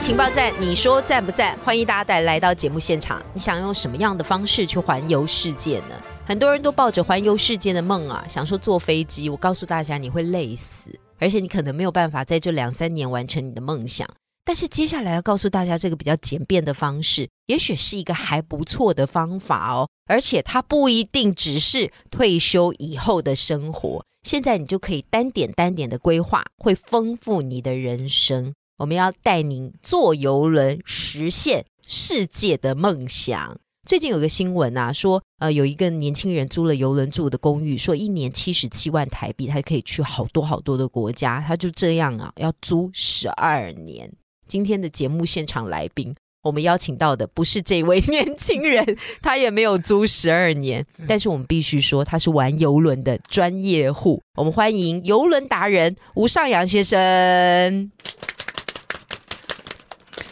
情报站，你说赞不赞？欢迎大家带来到节目现场。你想用什么样的方式去环游世界呢？很多人都抱着环游世界的梦啊，想说坐飞机。我告诉大家，你会累死，而且你可能没有办法在这两三年完成你的梦想。但是接下来要告诉大家，这个比较简便的方式，也许是一个还不错的方法哦。而且它不一定只是退休以后的生活，现在你就可以单点单点的规划，会丰富你的人生。我们要带您坐游轮，实现世界的梦想。最近有个新闻啊，说呃有一个年轻人租了游轮住的公寓，说一年七十七万台币，他可以去好多好多的国家。他就这样啊，要租十二年。今天的节目现场来宾，我们邀请到的不是这位年轻人，他也没有租十二年，但是我们必须说他是玩游轮的专业户。我们欢迎游轮达人吴尚阳先生。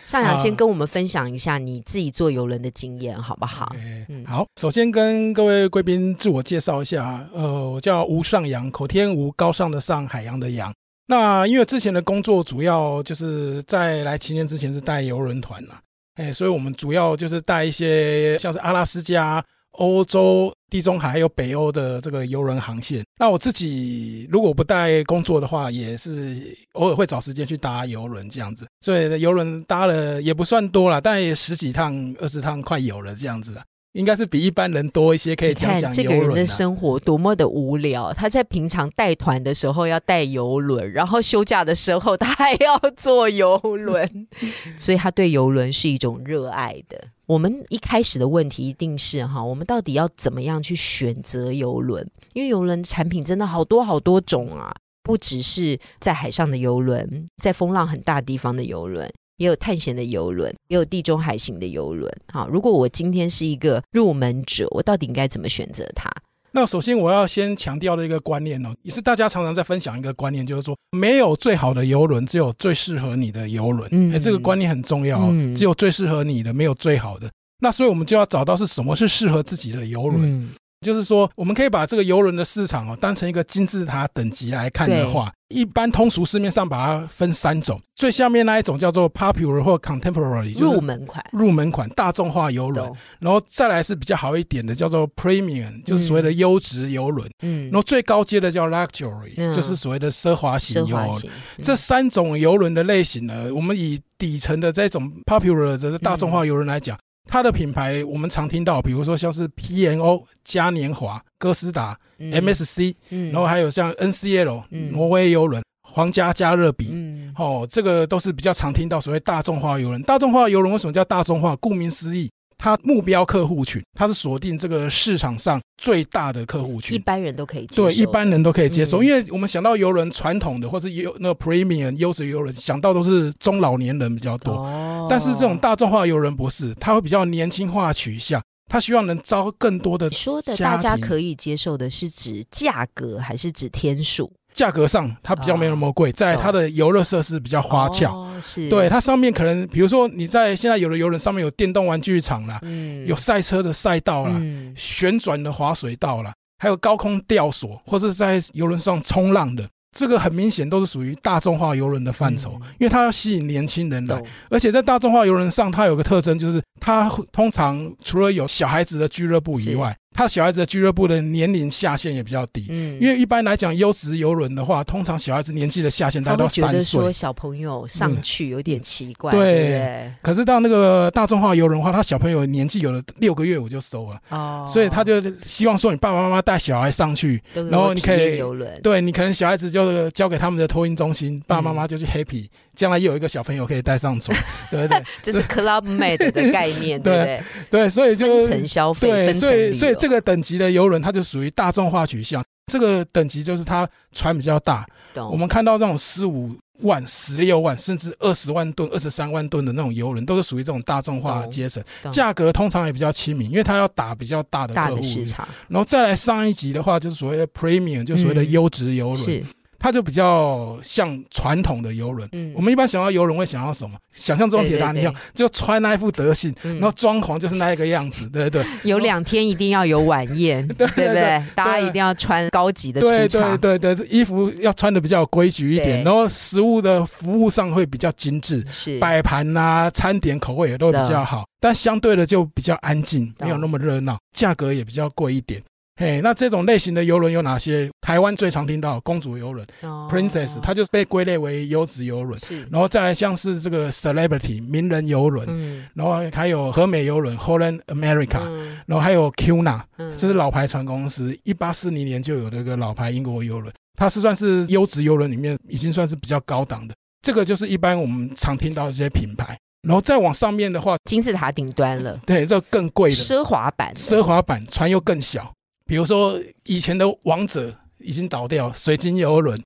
尚阳先跟我们分享一下你自己坐游轮的经验，好不好？嗯，好。首先跟各位贵宾自我介绍一下，呃，我叫吴上阳，口天吴，高尚的上，海洋的洋。那因为之前的工作主要就是在来七年之前是带游轮团嘛，哎，所以我们主要就是带一些像是阿拉斯加、欧洲、地中海还有北欧的这个游轮航线。那我自己如果不带工作的话，也是偶尔会找时间去搭游轮这样子。所以游轮搭了也不算多了，但也十几趟、二十趟快有了这样子。应该是比一般人多一些，可以讲讲这个人的生活多么的无聊。他在平常带团的时候要带游轮，然后休假的时候他还要坐游轮，所以他对游轮是一种热爱的。我们一开始的问题一定是哈，我们到底要怎么样去选择游轮？因为游轮产品真的好多好多种啊，不只是在海上的游轮，在风浪很大地方的游轮。也有探险的游轮，也有地中海型的游轮。好，如果我今天是一个入门者，我到底应该怎么选择它？那首先我要先强调的一个观念哦，也是大家常常在分享一个观念，就是说没有最好的游轮，只有最适合你的游轮。嗯，这个观念很重要，只有最适合你的，没有最好的。那所以我们就要找到是什么是适合自己的游轮。就是说，我们可以把这个游轮的市场哦，当成一个金字塔等级来看的话，一般通俗市面上把它分三种，最下面那一种叫做 popular 或 contemporary，就是入门款，入门款大众化游轮，然后再来是比较好一点的叫做 premium，就是所谓的优质游轮，嗯，然后最高阶的叫 luxury，就是所谓的奢华型游轮。这三种游轮的类型呢，我们以底层的这种 popular 的大众化游轮来讲。它的品牌我们常听到，比如说像是 P N O、嘉年华、哥斯达、M S C，然后还有像 N C L、挪威游轮、皇家加勒比，哦，这个都是比较常听到所谓大众化游轮。大众化游轮为什么叫大众化？顾名思义。它目标客户群，它是锁定这个市场上最大的客户群，一般人都可以接受。对，一般人都可以接受，因为我们想到游轮传统的或者有那个 premium 优质游轮，想到都是中老年人比较多。哦。但是这种大众化游轮不是，它会比较年轻化取向，它希望能招更多的说的大家可以接受的是指价格还是指天数？价格上它比较没那么贵，在它的游乐设施比较花俏，是。对它上面可能比如说你在现在有的游轮上面有电动玩具场啦，有赛车的赛道啦，旋转的滑水道啦，还有高空吊索或是在游轮上冲浪的。这个很明显都是属于大众化游轮的范畴，因为它要吸引年轻人来，而且在大众化游轮上，它有个特征就是它通常除了有小孩子的俱乐部以外。他小孩子的俱乐部的年龄下限也比较低，嗯，因为一般来讲优质游轮的话，通常小孩子年纪的下限大概都三岁。说小朋友上去有点奇怪，对。可是到那个大众化游轮的话，他小朋友年纪有了六个月我就收了，哦，所以他就希望说你爸爸妈妈带小孩上去，然后你可以游轮，对你可能小孩子就交给他们的托运中心，爸爸妈妈就去 happy，将来又有一个小朋友可以带上船，对不对？这是 club mate 的概念，对不对？对，所以就分层消费，对，所以所以这个等级的游轮，它就属于大众化取向。这个等级就是它船比较大，我们看到这种十五万、十六万，甚至二十万吨、二十三万吨的那种游轮，都是属于这种大众化阶层，价格通常也比较亲民，因为它要打比较大的客户市场。然后再来上一级的话，就是所谓的 premium，就所谓的优质游轮。它就比较像传统的游轮，嗯。我们一般想到游轮会想到什么？想象中铁达尼号就穿那一副德性，然后装潢就是那一个样子，对对。对。有两天一定要有晚宴，对不对？大家一定要穿高级的对对对对，衣服要穿的比较规矩一点，然后食物的服务上会比较精致，是。摆盘呐、餐点口味也都比较好，但相对的就比较安静，没有那么热闹，价格也比较贵一点。嘿，那这种类型的游轮有哪些？台湾最常听到公主游轮，Princess，它就被归类为优质游轮。然后再来像是这个 Celebrity 名人游轮，然后还有和美游轮 Holland America，然后还有 Cuna，这是老牌船公司，一八四零年就有这个老牌英国游轮，它是算是优质游轮里面已经算是比较高档的。这个就是一般我们常听到这些品牌。然后再往上面的话，金字塔顶端了，对，这更贵的奢华版，奢华版船又更小。比如说以前的王者已经倒掉，水晶游轮、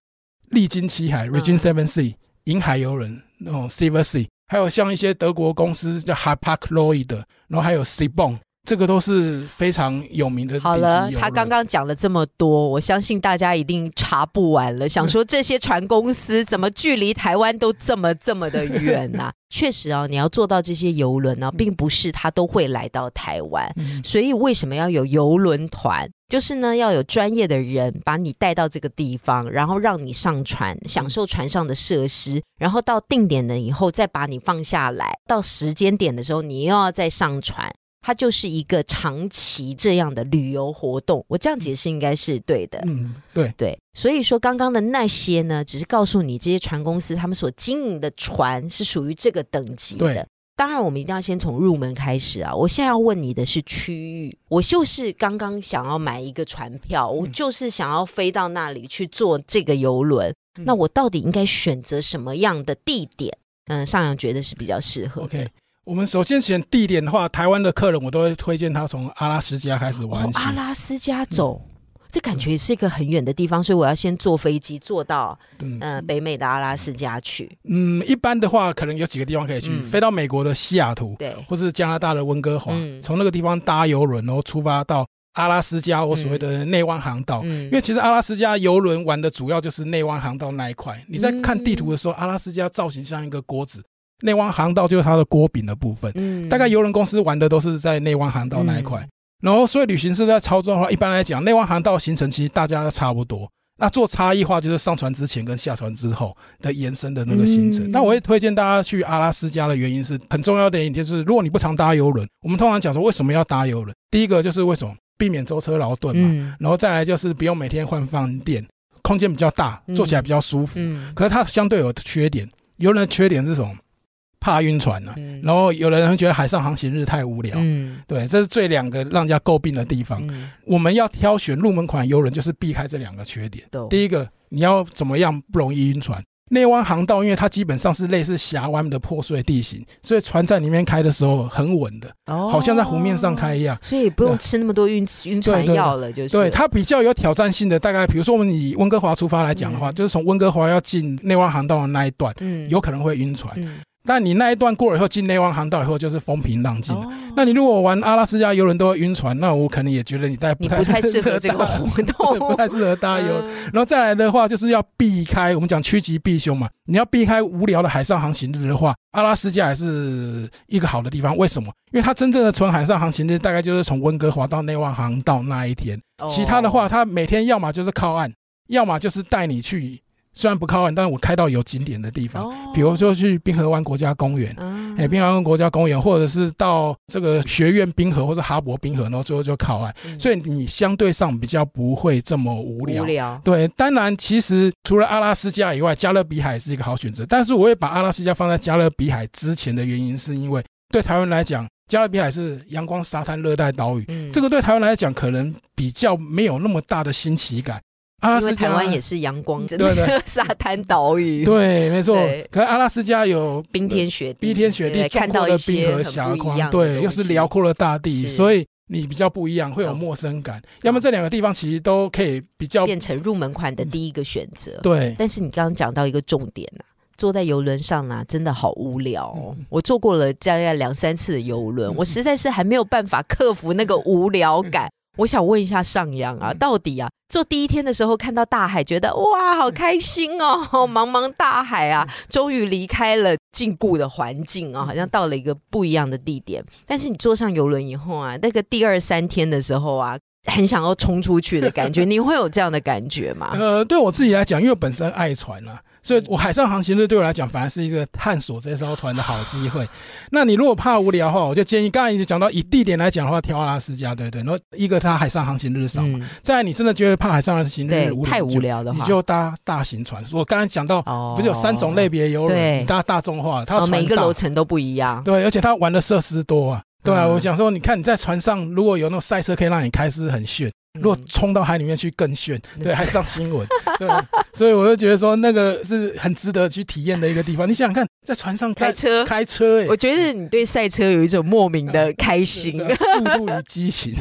历经七海 （Regin Seven s e a 银海游轮那种 Silver Sea，还有像一些德国公司叫 Hypac Lloyd 然后还有 s e b o n 这个都是非常有名的。好了，他刚刚讲了这么多，我相信大家一定查不完了。想说这些船公司怎么距离台湾都这么这么的远呢？确实啊，你要做到这些游轮呢，并不是他都会来到台湾。所以为什么要有游轮团？就是呢，要有专业的人把你带到这个地方，然后让你上船，享受船上的设施，然后到定点了以后再把你放下来。到时间点的时候，你又要再上船。它就是一个长期这样的旅游活动，我这样解释应该是对的。嗯，对对，所以说刚刚的那些呢，只是告诉你这些船公司他们所经营的船是属于这个等级的。当然，我们一定要先从入门开始啊。我现在要问你的是区域，我就是刚刚想要买一个船票，我就是想要飞到那里去坐这个游轮，那我到底应该选择什么样的地点？嗯，上扬觉得是比较适合的。我们首先选地点的话，台湾的客人我都会推荐他从阿拉斯加开始玩起。阿拉斯加走，这感觉是一个很远的地方，所以我要先坐飞机坐到嗯北美的阿拉斯加去。嗯，一般的话可能有几个地方可以去，飞到美国的西雅图，对，或是加拿大的温哥华，从那个地方搭游轮，然后出发到阿拉斯加，我所谓的内湾航道。因为其实阿拉斯加游轮玩的主要就是内湾航道那一块。你在看地图的时候，阿拉斯加造型像一个锅子。内湾航道就是它的锅饼的部分，嗯，大概游轮公司玩的都是在内湾航道那一块，然后所以旅行社在操作的话，一般来讲，内湾航道行程其实大家都差不多，那做差异化就是上船之前跟下船之后的延伸的那个行程。那我会推荐大家去阿拉斯加的原因是很重要的一点，就是如果你不常搭游轮，我们通常讲说为什么要搭游轮，第一个就是为什么避免舟车劳顿嘛，然后再来就是不用每天换饭店，空间比较大，坐起来比较舒服。嗯，可是它相对有缺点，游轮的缺点是什么？怕晕船呢，然后有的人觉得海上航行日太无聊，嗯，对，这是最两个让人家诟病的地方。我们要挑选入门款游轮，就是避开这两个缺点。第一个，你要怎么样不容易晕船？内湾航道，因为它基本上是类似峡湾的破碎地形，所以船在里面开的时候很稳的，哦，好像在湖面上开一样，所以不用吃那么多晕晕船药了，就是。对它比较有挑战性的，大概比如说我们以温哥华出发来讲的话，就是从温哥华要进内湾航道的那一段，嗯，有可能会晕船。但你那一段过了以后，进内湾航道以后就是风平浪静。那你如果玩阿拉斯加游轮都会晕船，那我可能也觉得你带不太 适合这个活动，不太适合搭游。然后再来的话，就是要避开我们讲趋吉避凶嘛。你要避开无聊的海上航行日的话，阿拉斯加还是一个好的地方。为什么？因为它真正的纯海上航行日大概就是从温哥华到内湾航道那一天。其他的话，它每天要么就是靠岸，要么就是带你去。虽然不靠岸，但是我开到有景点的地方，比如说去滨河湾国家公园，哎，滨河湾国家公园，或者是到这个学院滨河或者哈勃滨河，然后最后就靠岸，所以你相对上比较不会这么无聊。无聊。对，当然，其实除了阿拉斯加以外，加勒比海是一个好选择，但是我会把阿拉斯加放在加勒比海之前的原因，是因为对台湾来讲，加勒比海是阳光沙滩热带岛屿，这个对台湾来讲可能比较没有那么大的新奇感。阿拉斯加台湾也是阳光，真的沙滩岛屿。对，没错。可是阿拉斯加有冰天雪地，冰天雪地，看到一些峡况，对，又是辽阔的大地，所以你比较不一样，会有陌生感。要么这两个地方其实都可以比较变成入门款的第一个选择。对。但是你刚刚讲到一个重点呐，坐在游轮上呢，真的好无聊。我坐过了大概两三次的游轮，我实在是还没有办法克服那个无聊感。我想问一下上扬啊，到底啊，坐第一天的时候看到大海，觉得哇，好开心哦，茫茫大海啊，终于离开了禁锢的环境啊，好像到了一个不一样的地点。但是你坐上游轮以后啊，那个第二三天的时候啊。很想要冲出去的感觉，你会有这样的感觉吗？呃，对我自己来讲，因为本身爱船啊，所以我海上航行日对我来讲反而是一个探索这艘船的好机会。那你如果怕无聊的话，我就建议刚才已经讲到以地点来讲的话，挑阿拉斯加，对不对？然后一个它海上航行日少嘛，再你真的觉得怕海上航行日太无聊的话，你就搭大型船。我刚才讲到，不是有三种类别游轮，搭大众化，它每一个楼层都不一样，对，而且它玩的设施多啊。对啊，我想说，你看你在船上，如果有那种赛车可以让你开，是很炫。如果冲到海里面去更炫，对，还上新闻，对，所以我就觉得说那个是很值得去体验的一个地方。你想想看，在船上开车，开车，哎，我觉得你对赛车有一种莫名的开心，速度与激情。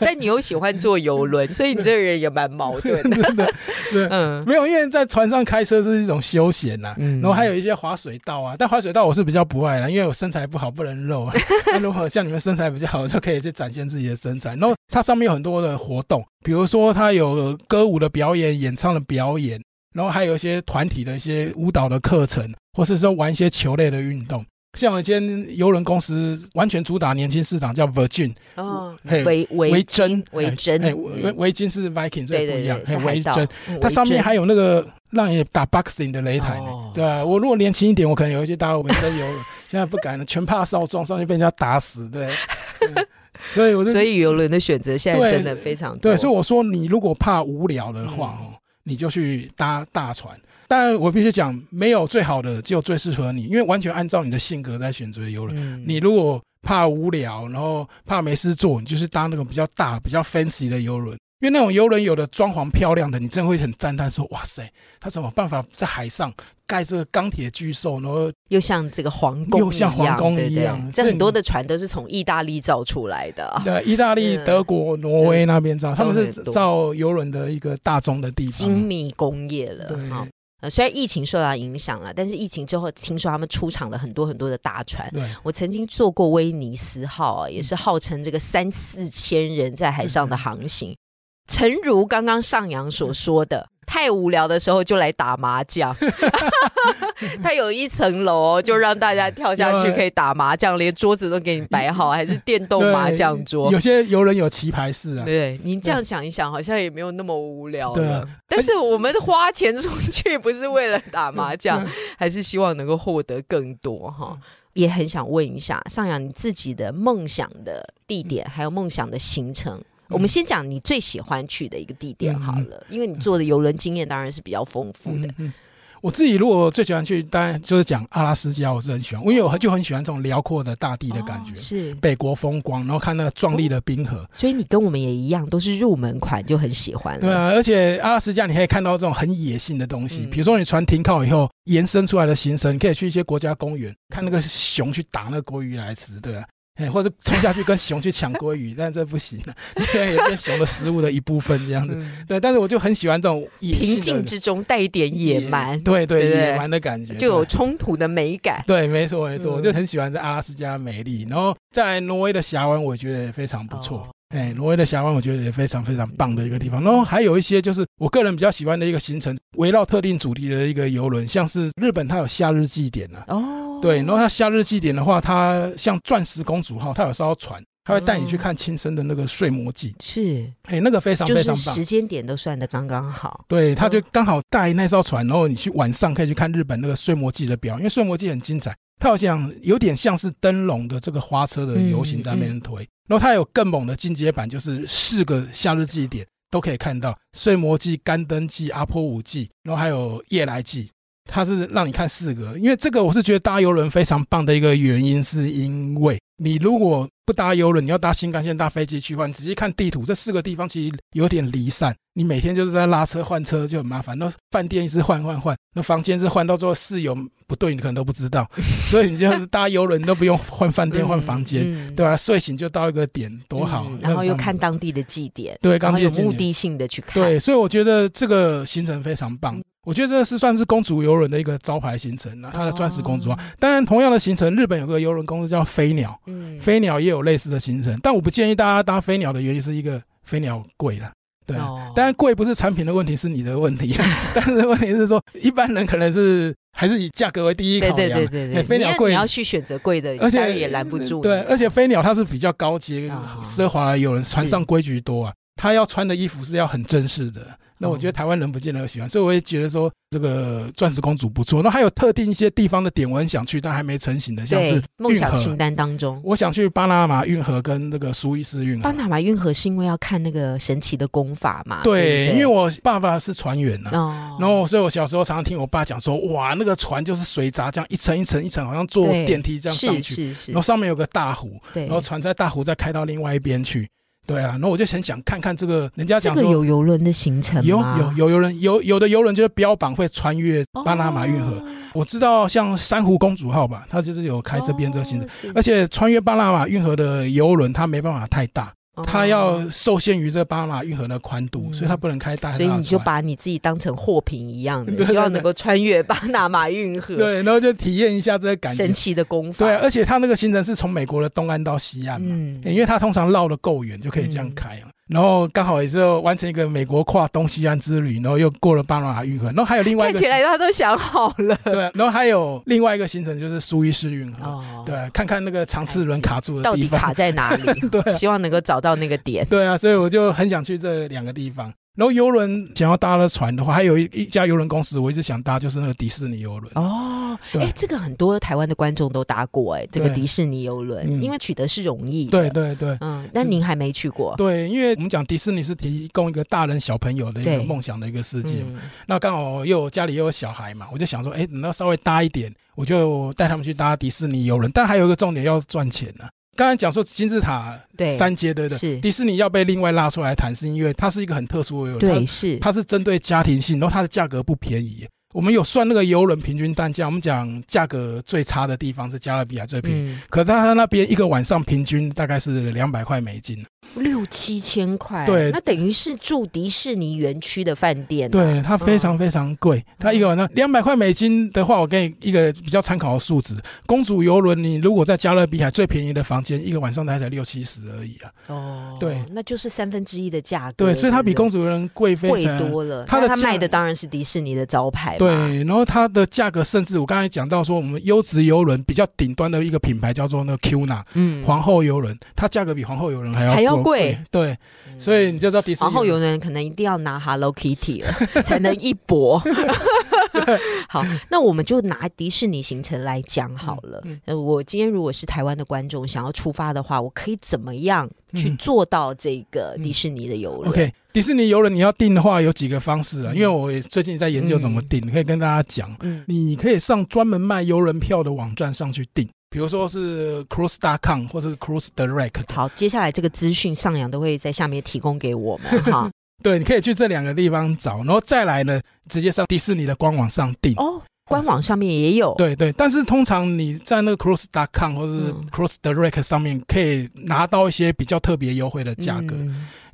但你又喜欢坐游轮，所以你这个人也蛮矛盾的。对，嗯，没有，因为在船上开车是一种休闲呐，然后还有一些滑水道啊。但滑水道我是比较不爱了，因为我身材不好，不能露。那如果像你们身材比较好，就可以去展现自己的身材。然后它上面有很多的活动。比如说，他有歌舞的表演、演唱的表演，然后还有一些团体的一些舞蹈的课程，或是说玩一些球类的运动。像我间游轮公司完全主打年轻市场，叫 Virgin 哦，维维珍维珍，维维金是 Viking，所以不一样。维珍，它上面还有那个让你打 boxing 的擂台呢。对啊，我如果年轻一点，我可能有一些搭维珍游轮，现在不敢了，全怕少壮，上去被人家打死。对。所以，我所以游轮的选择现在真的非常多。对，所以我说，你如果怕无聊的话，哦，你就去搭大船。但我必须讲，没有最好的，只有最适合你，因为完全按照你的性格在选择游轮。你如果怕无聊，然后怕没事做，你就是搭那种比较大、比较 fancy 的游轮。因为那种游轮有的装潢漂亮的，你真的会很赞叹说：“哇塞，他怎么办法在海上盖这个钢铁巨兽，然后又像这个皇宫，又像皇宫一样？这很多的船都是从意大利造出来的。对，意大利、德国、挪威那边造，他们是造游轮的一个大宗的地方，精密工业了。哈，呃，虽然疫情受到影响了，但是疫情之后，听说他们出厂了很多很多的大船。对，我曾经坐过威尼斯号啊，也是号称这个三四千人在海上的航行。诚如刚刚上扬所说的，太无聊的时候就来打麻将。他有一层楼，就让大家跳下去可以打麻将，连桌子都给你摆好，还是电动麻将桌。有些游人有棋牌室啊。对，你这样想一想，好像也没有那么无聊了。但是我们花钱出去不是为了打麻将，还是希望能够获得更多哈。也很想问一下上扬，你自己的梦想的地点，还有梦想的行程。我们先讲你最喜欢去的一个地点好了，因为你做的游轮经验当然是比较丰富的。我自己如果最喜欢去，当然就是讲阿拉斯加，我是很喜欢，因为我就很喜欢这种辽阔的大地的感觉，是北国风光，然后看那个壮丽的冰河。所以你跟我们也一样，都是入门款就很喜欢。对啊，而且阿拉斯加你可以看到这种很野性的东西，比如说你船停靠以后延伸出来的行程，你可以去一些国家公园看那个熊去打那个鲑鱼来吃，对吧？哎，或者冲下去跟熊去抢鲑鱼，但这不行了，因为也是熊的食物的一部分这样子。对，但是我就很喜欢这种平静之中带一点野蛮，对对野蛮的感觉，就有冲突的美感。对，没错没错，我就很喜欢在阿拉斯加美丽，然后再来挪威的峡湾，我觉得也非常不错。哎，挪威的峡湾我觉得也非常非常棒的一个地方。然后还有一些就是我个人比较喜欢的一个行程，围绕特定主题的一个游轮，像是日本它有夏日祭典呢。哦。对，然后他夏日祭典的话，它像钻石公主号，它有艘船，他会带你去看亲生的那个睡魔祭。是，哎，那个非常非常棒，时间点都算的刚刚好。对，他就刚好带那艘船，然后你去晚上可以去看日本那个睡魔祭的表，因为睡魔祭很精彩，它好像有点像是灯笼的这个花车的游行在那边推。然后他有更猛的进阶版，就是四个夏日祭典都可以看到睡魔祭、干灯祭、阿波舞祭，然后还有夜来祭。它是让你看四个，因为这个我是觉得搭游轮非常棒的一个原因，是因为你如果不搭游轮，你要搭新干线、搭飞机去换，仔细看地图，这四个地方其实有点离散，你每天就是在拉车换车就很麻烦。那饭店一直换换换，那房间是换到最后室友不对，你可能都不知道，所以你就是搭游轮都不用换饭店换房间，对吧？睡醒就到一个点，多好。然后又看当地的祭典，对，然后有目的性的去看，对，所以我觉得这个行程非常棒。我觉得这是算是公主游轮的一个招牌行程啊，它的钻石公主号。当然，同样的行程，日本有个游轮公司叫飞鸟，嗯，飞鸟也有类似的行程，但我不建议大家搭飞鸟的原因是一个飞鸟贵了。对，当然贵不是产品的问题，是你的问题。但是问题是说，一般人可能是还是以价格为第一考量。对对对对，飞鸟贵，你要去选择贵的，而且也拦不住。对，而且飞鸟它是比较高级、奢华，有人船上规矩多啊，他要穿的衣服是要很正式的。那我觉得台湾人不见得喜欢，所以我也觉得说这个钻石公主不错。那还有特定一些地方的点，我很想去，但还没成型的，像是梦想清单当中，我想去巴拿马运河跟那个苏伊士运河。巴拿马运河是因为要看那个神奇的功法嘛？对，因为我爸爸是船员呐，然后所以我小时候常常听我爸讲说，哇，那个船就是水闸这样一层一层一层，好像坐电梯这样上去，是是是，然后上面有个大湖，然后船在大湖再开到另外一边去。对啊，那我就很想看看这个，人家讲说有游轮的行程有有有游轮，有有的游轮就是标榜会穿越巴拿马运河。我知道像珊瑚公主号吧，它就是有开这边这个行程，而且穿越巴拿马运河的游轮它没办法太大。它要受限于这个巴拿马运河的宽度，所以它不能开大。所以你就把你自己当成货品一样的，希望能够穿越巴拿马运河。对，然后就体验一下这个感觉。神奇的功法。对，而且它那个行程是从美国的东岸到西岸嘛，因为它通常绕的够远，就可以这样开啊。然后刚好也是完成一个美国跨东西岸之旅，然后又过了巴拿马运河，然后还有另外一个，看起来他都想好了。对，然后还有另外一个行程就是苏伊士运河，对，看看那个长次轮卡住的到底卡在哪里？对，希望能够找到那个点。对啊，所以我就很想去这两个地方。然后游轮想要搭了船的话，还有一一家游轮公司，我一直想搭，就是那个迪士尼游轮。哦，哎，这个很多台湾的观众都搭过，哎，这个迪士尼游轮，因为取得是容易。对对对，嗯，那您还没去过？对，因为我们讲迪士尼是提供一个大人小朋友的一个梦想的一个世界，那刚好又家里又有小孩嘛，我就想说，哎，等到稍微搭一点，我就带他们去搭迪士尼游轮。但还有一个重点要赚钱呢。刚才讲说金字塔三阶对的，是迪士尼要被另外拉出来谈，是因为它是一个很特殊的游轮，对，是它是针对家庭性，然后它的价格不便宜。我们有算那个游轮平均单价，我们讲价格最差的地方是加勒比海最便宜，可是它那边一个晚上平均大概是两百块美金。六七千块，对，那等于是住迪士尼园区的饭店。对，它非常非常贵，它一个晚上两百块美金的话，我给你一个比较参考的数值。公主游轮，你如果在加勒比海最便宜的房间，一个晚上大概才六七十而已啊。哦，对，那就是三分之一的价格。对，所以它比公主游轮贵非常多了。它的卖的当然是迪士尼的招牌。对，然后它的价格甚至我刚才讲到说，我们优质游轮比较顶端的一个品牌叫做那个 Qna，嗯，皇后游轮，它价格比皇后游轮还要还要贵。对。所以你就知道迪士尼。然后有人可能一定要拿 Hello Kitty 了，才能一搏。好，那我们就拿迪士尼行程来讲好了。我今天如果是台湾的观众，想要出发的话，我可以怎么样去做到这个迪士尼的游轮？OK，迪士尼游轮你要订的话，有几个方式啊？因为我最近在研究怎么订，可以跟大家讲。嗯，你可以上专门卖游轮票的网站上去订。比如说是 cruise.com 或者是 cruise direct。好，接下来这个资讯上扬都会在下面提供给我们 哈。对，你可以去这两个地方找，然后再来呢，直接上迪士尼的官网上订。哦，官网上面也有。对对，但是通常你在那个 cruise.com 或者是 cruise direct 上面可以拿到一些比较特别优惠的价格。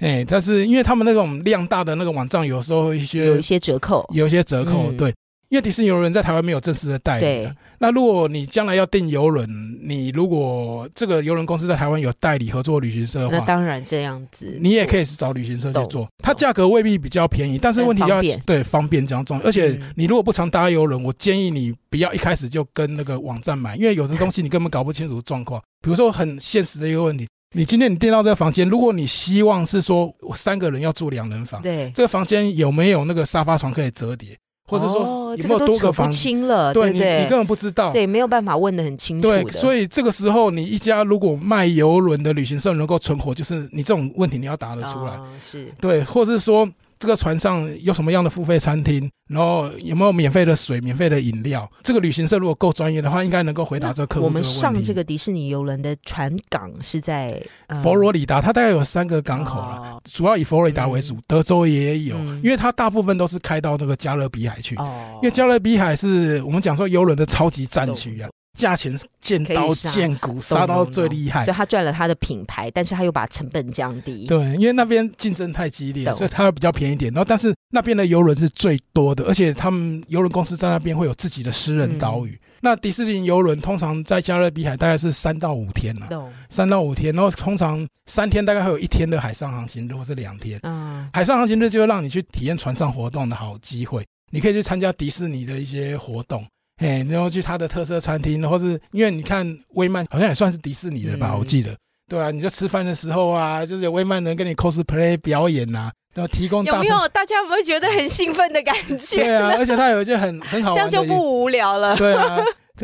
哎，但是因为他们那种量大的那个网站，有时候一些有一些折扣，有一些折扣，对。因为迪士尼游轮在台湾没有正式的代理，那如果你将来要订游轮，你如果这个游轮公司在台湾有代理合作旅行社的话，那当然这样子，你也可以去找旅行社去做，它价格未必比较便宜，但是问题要对方便这样重，而且你如果不常搭游轮，我建议你不要一开始就跟那个网站买，因为有的东西你根本搞不清楚状况。比如说很现实的一个问题，你今天你订到这个房间，如果你希望是说我三个人要住两人房，对，这个房间有没有那个沙发床可以折叠？或者说有没有多个房？清了，对你你根本不知道，对，没有办法问的很清楚。对，所以这个时候你一家如果卖游轮的旅行社能够存活，就是你这种问题你要答得出来。是对，或者是说。这个船上有什么样的付费餐厅？然后有没有免费的水、免费的饮料？这个旅行社如果够专业的话，应该能够回答这个客户我们上这个迪士尼游轮的船港是在佛罗里达，它大概有三个港口了，主要以佛罗里达为主，德州也有，因为它大部分都是开到这个加勒比海去。因为加勒比海是我们讲说游轮的超级战区啊。价钱见刀见骨，杀到最厉害，所以他赚了他的品牌，但是他又把成本降低。对，因为那边竞争太激烈，所以他比较便宜点。然后，但是那边的游轮是最多的，而且他们游轮公司在那边会有自己的私人岛屿。那迪士尼游轮通常在加勒比海大概是三到五天了，三到五天，然后通常三天大概会有一天的海上航行日，或是两天。嗯，海上航行日就会让你去体验船上活动的好机会，你可以去参加迪士尼的一些活动。嘿，然后去他的特色餐厅，或是因为你看威曼好像也算是迪士尼的吧，我记得，对啊，你就吃饭的时候啊，就是有威曼人跟你 cosplay 表演呐，然后提供有没有大家有没有觉得很兴奋的感觉？对啊，而且他有一件很很好，这样就不无聊了。对啊，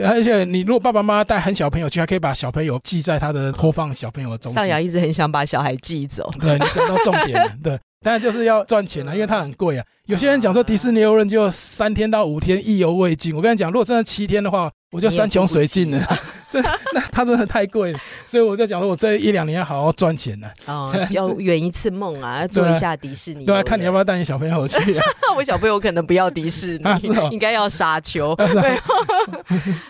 而且你如果爸爸妈妈带很小朋友去，还可以把小朋友寄在他的托放小朋友的中心。上扬一直很想把小孩寄走，对你讲到重点了，对。当然就是要赚钱了，因为它很贵啊。有些人讲说迪士尼游轮就三天到五天意犹未尽，我跟你讲，如果真的七天的话，我就山穷水尽了。这那它真的太贵了，所以我在讲说，我这一两年要好好赚钱 了。哦，要圆一次梦啊，要做一下迪士尼。对啊，看你要不要带你小朋友去啊？我小朋友可能不要迪士尼，应该要沙丘。对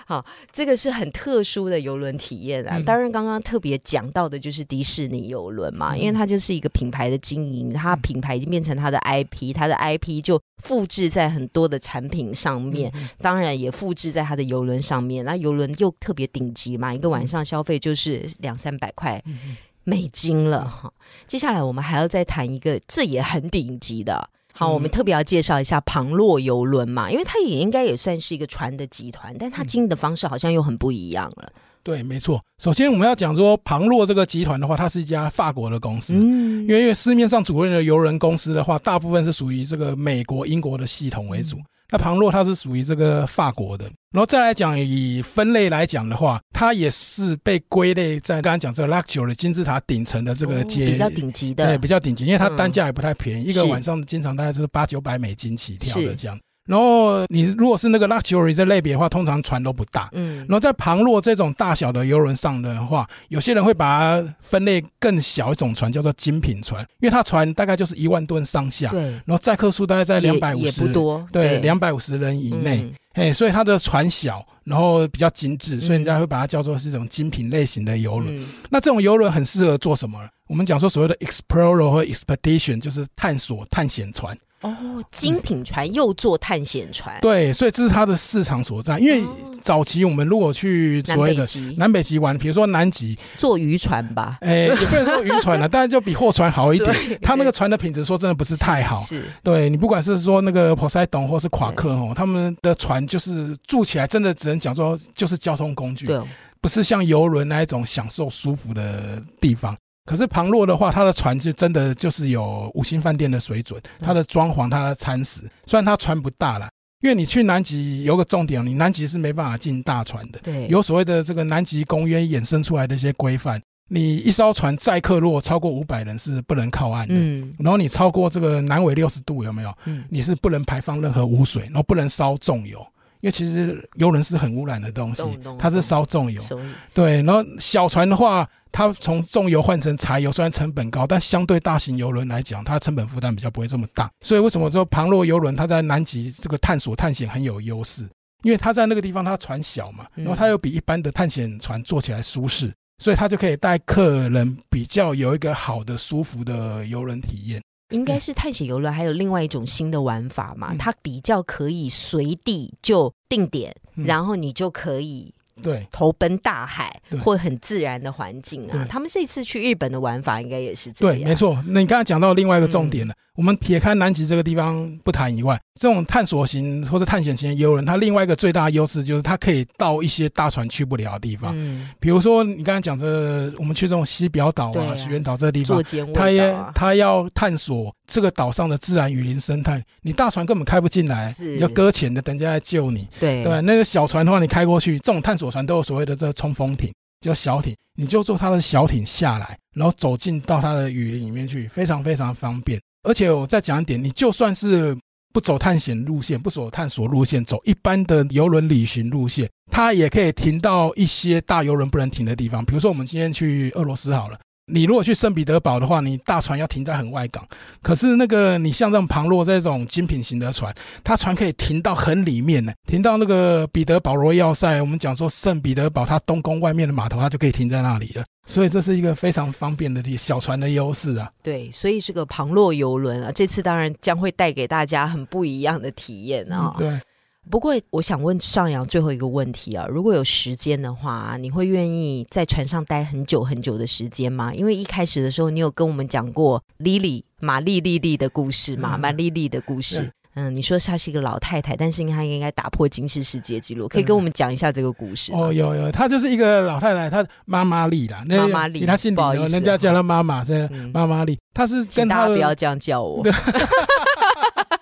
好，这个是很特殊的游轮体验啊。当然，刚刚特别讲到的就是迪士尼游轮嘛，因为它就是一个品牌的经营，它品牌已经变成它的 IP，它的 IP 就复制在很多的产品上面，当然也复制在它的游轮上面。那游轮又特别顶。级嘛，一个晚上消费就是两三百块美金了哈。接下来我们还要再谈一个，这也很顶级的。好，我们特别要介绍一下庞洛游轮嘛，因为它也应该也算是一个船的集团，但它经营的方式好像又很不一样了。对，没错。首先我们要讲说庞洛这个集团的话，它是一家法国的公司，嗯，因为因为市面上主任的游轮公司的话，大部分是属于这个美国、英国的系统为主。那庞洛它是属于这个法国的，然后再来讲以分类来讲的话，它也是被归类在刚刚讲这个 luxury 金字塔顶层的这个阶，比较顶级的，对，比较顶级，因为它单价也不太便宜，一个晚上经常大概是八九百美金起跳的这样。然后你如果是那个 luxury 这类别的话，通常船都不大。嗯。然后在旁若这种大小的游轮上的话，有些人会把它分类更小一种船，叫做精品船，因为它船大概就是一万吨上下。对。然后载客数大概在两百五十，也不多。对，两百五十人以内。哎，所以它的船小，然后比较精致，所以人家会把它叫做是一种精品类型的游轮。那这种游轮很适合做什么？我们讲说所谓的 explorer 或 expedition，就是探索探险船。哦，精品船又做探险船，对，所以这是它的市场所在。因为早期我们如果去所谓的南北极玩，比如说南极，坐渔船吧，哎，也不能说渔船了，但是就比货船好一点。它那个船的品质说真的不是太好。是，对你不管是说那个 Poseidon 或是夸克哦，他们的船就是住起来真的只能讲说就是交通工具，对，不是像游轮那一种享受舒服的地方。可是旁洛的话，它的船就真的就是有五星饭店的水准，它的装潢、它的餐食，虽然它船不大了，因为你去南极有个重点，你南极是没办法进大船的，对，有所谓的这个南极公约衍生出来的一些规范，你一艘船载客如果超过五百人是不能靠岸的，嗯，然后你超过这个南纬六十度有没有？嗯，你是不能排放任何污水，然后不能烧重油。因为其实游轮是很污染的东西，它是烧重油，对。然后小船的话，它从重油换成柴油，虽然成本高，但相对大型游轮来讲，它成本负担比较不会这么大。所以为什么说旁若游轮它在南极这个探索探险很有优势？因为它在那个地方它船小嘛，然后它又比一般的探险船坐起来舒适，所以他就可以带客人比较有一个好的舒服的游轮体验。应该是探险游轮，还有另外一种新的玩法嘛？它比较可以随地就定点，然后你就可以。对，投奔大海或很自然的环境啊，他们这次去日本的玩法应该也是这样。对，没错。那你刚才讲到另外一个重点了，我们撇开南极这个地方不谈以外，这种探索型或者探险型的游轮，它另外一个最大的优势就是它可以到一些大船去不了的地方。嗯，比如说你刚才讲的，我们去这种西表岛啊、石原岛这个地方，它也它要探索这个岛上的自然雨林生态，你大船根本开不进来，要搁浅的，等人家来救你。对对，那个小船的话，你开过去，这种探索。船都有所谓的这冲锋艇，叫小艇，你就坐他的小艇下来，然后走进到他的雨林里面去，非常非常方便。而且我再讲一点，你就算是不走探险路线，不走探索路线，走一般的游轮旅行路线，它也可以停到一些大游轮不能停的地方。比如说我们今天去俄罗斯好了。你如果去圣彼得堡的话，你大船要停在很外港。可是那个你像这种旁洛这种精品型的船，它船可以停到很里面呢，停到那个彼得堡罗要塞。我们讲说圣彼得堡，它东宫外面的码头，它就可以停在那里了。所以这是一个非常方便的小船的 优势啊。对，所以是个旁洛游轮啊。这次当然将会带给大家很不一样的体验啊。对。不过，我想问上扬最后一个问题啊，如果有时间的话，你会愿意在船上待很久很久的时间吗？因为一开始的时候，你有跟我们讲过莉莉玛丽莉莉的故事嘛？玛丽莉的故事，嗯，你说她是一个老太太，但是她应该打破金氏世界纪录，可以跟我们讲一下这个故事哦，有有，她就是一个老太太，她妈妈丽啦，妈妈丽，她姓李，人家叫她妈妈，所以妈妈丽，她是跟大家不要这样叫我。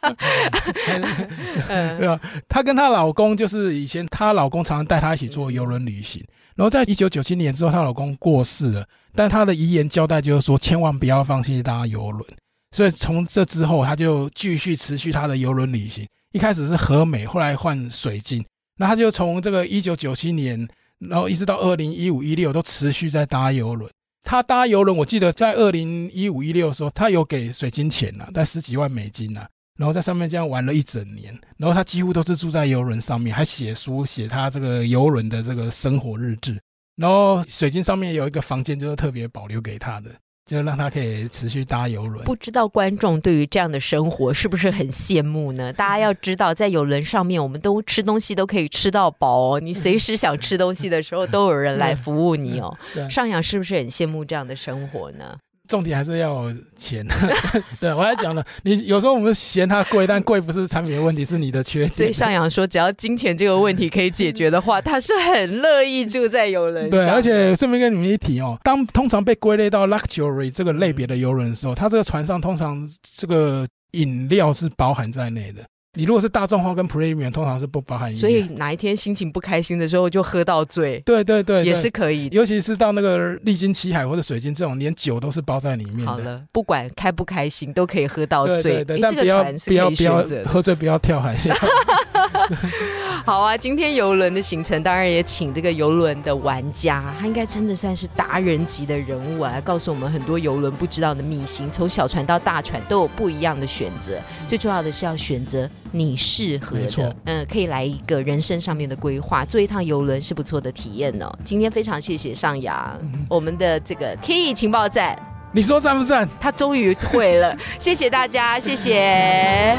对吧？她跟她老公就是以前她老公常常带她一起做游轮旅行，然后在一九九七年之后，她老公过世了，但她的遗言交代就是说，千万不要放弃搭游轮。所以从这之后，她就继续持续她的游轮旅行。一开始是和美，后来换水晶，那她就从这个一九九七年，然后一直到二零一五一六都持续在搭游轮。她搭游轮，我记得在二零一五一六的时候，她有给水晶钱呐，但十几万美金呐。然后在上面这样玩了一整年，然后他几乎都是住在游轮上面，还写书写他这个游轮的这个生活日志。然后水晶上面有一个房间，就是特别保留给他的，就让他可以持续搭游轮。不知道观众对于这样的生活是不是很羡慕呢？大家要知道，在游轮上面，我们都吃东西都可以吃到饱哦，你随时想吃东西的时候，都有人来服务你哦。上扬是不是很羡慕这样的生活呢？重点还是要钱，对我还讲了，你有时候我们嫌它贵，但贵不是产品的问题，是你的缺点。所以上扬说，只要金钱这个问题可以解决的话，他是很乐意住在游轮。对，而且顺便跟你们一提哦，当通常被归类到 luxury 这个类别的游轮的时候，它这个船上通常这个饮料是包含在内的。你如果是大众化跟 premium，通常是不包含。所以哪一天心情不开心的时候，就喝到醉。对对对，也是可以。尤其是到那个历经七海或者水晶这种，连酒都是包在里面的。好了，不管开不开心，都可以喝到醉。对对，但不要不要不要喝醉，不要跳海。好啊，今天游轮的行程当然也请这个游轮的玩家，他应该真的算是达人级的人物啊，来告诉我们很多游轮不知道的秘辛。从小船到大船都有不一样的选择，最重要的是要选择你适合的。嗯，可以来一个人生上面的规划，坐一趟游轮是不错的体验哦。今天非常谢谢上扬，我们的这个天意情报站，你说赞不赞？他终于会了，谢谢大家，谢谢。